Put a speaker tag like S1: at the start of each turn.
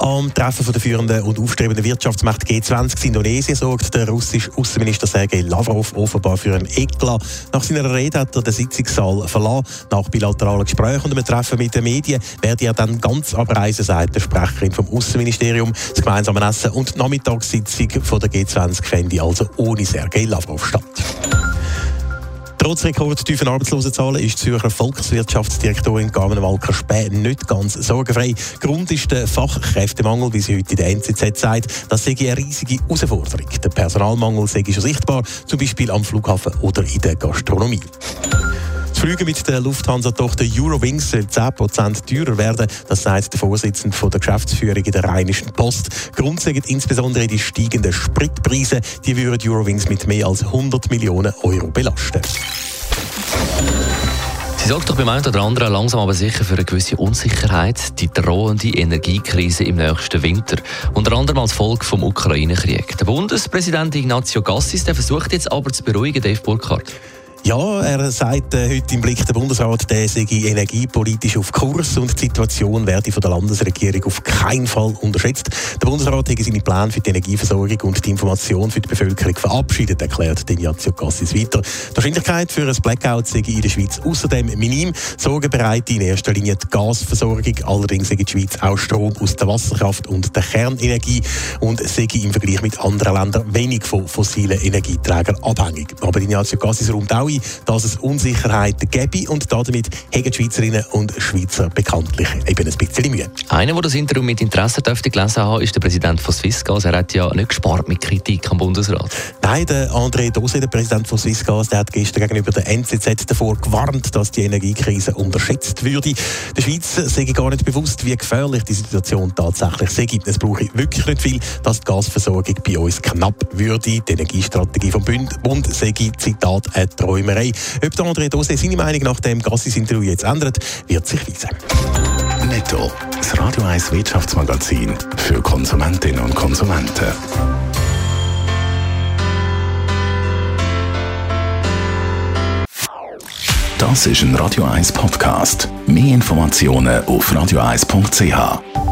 S1: Am Treffen der führenden und aufstrebenden Wirtschaftsmächte G20 in Indonesien sorgt der russische Außenminister Sergei Lavrov offenbar für einen Eklat. Nach seiner Rede hat er den Sitzungssaal verlassen. Nach bilateralen Gesprächen und einem Treffen mit den Medien werde er dann ganz abreisen, sagt der Sprecherin vom Außenministerium. Das gemeinsame Essen und die Nachmittagssitzung von der G20 fände also ohne Sergei Lavrov statt. Trotz rekordtiefen Arbeitslosenzahlen ist die Zürcher Volkswirtschaftsdirektorin Carmen Walker Späh nicht ganz sorgenfrei. Grund ist der Fachkräftemangel, wie sie heute in der NZZ sagt. Das sei eine riesige Herausforderung. Der Personalmangel sei schon sichtbar, zum Beispiel am Flughafen oder in der Gastronomie. Das Flüge mit der Lufthansa-Tochter Eurowings soll 10% teurer werden. Das sagt der Vorsitzende der Geschäftsführung in der Rheinischen Post. Grund sind insbesondere die steigenden Spritpreise. Die würden Eurowings mit mehr als 100 Millionen Euro belasten.
S2: Sie sorgt doch beim einen oder anderen langsam aber sicher für eine gewisse Unsicherheit, die drohende Energiekrise im nächsten Winter. Unter anderem als Folge vom Ukraine-Krieg. Der Bundespräsident Ignazio Gassis der versucht jetzt aber zu beruhigen, Dave Burkhardt.
S1: Ja, er sagt äh, heute im Blick der Bundesrat, der sei energiepolitisch auf Kurs und die Situation werde von der Landesregierung auf keinen Fall unterschätzt. Der Bundesrat hat seine Pläne für die Energieversorgung und die Information für die Bevölkerung verabschiedet, erklärt Ignazio Cassis weiter. Die Wahrscheinlichkeit für ein Blackout sei in der Schweiz außerdem minim. Sorgen bereitet in erster Linie die Gasversorgung. Allerdings sei die Schweiz auch Strom aus der Wasserkraft und der Kernenergie und sei im Vergleich mit anderen Ländern wenig von fossilen Energieträgern abhängig. Aber Ignazio Cassis räumt auch ein, dass es Unsicherheiten gäbe und damit haben die Schweizerinnen und Schweizer bekanntlich eben ein bisschen Mühe.
S2: Einer, der das Interview mit Interesse dürfte gelesen haben, ist der Präsident von Swissgas. Er hat ja nicht gespart mit Kritik am Bundesrat.
S1: Nein, der André Dose, der Präsident von Swissgas, der hat gestern gegenüber der NZZ davor gewarnt, dass die Energiekrise unterschätzt würde. Der Schweiz sei gar nicht bewusst, wie gefährlich die Situation tatsächlich sei. Es brauche wirklich nicht viel, dass die Gasversorgung bei uns knapp würde. Die Energiestrategie vom Bund, sei, Zitat, eine Träumerei. Ob der André Dose seine Meinung nach dem Gassis-Interview jetzt ändert, wird sich weisen.
S3: Netto. Das Radio 1 Wirtschaftsmagazin für Konsumentinnen und Konsumenten. Das ist ein Radio 1 Podcast. Mehr Informationen auf radio1.ch.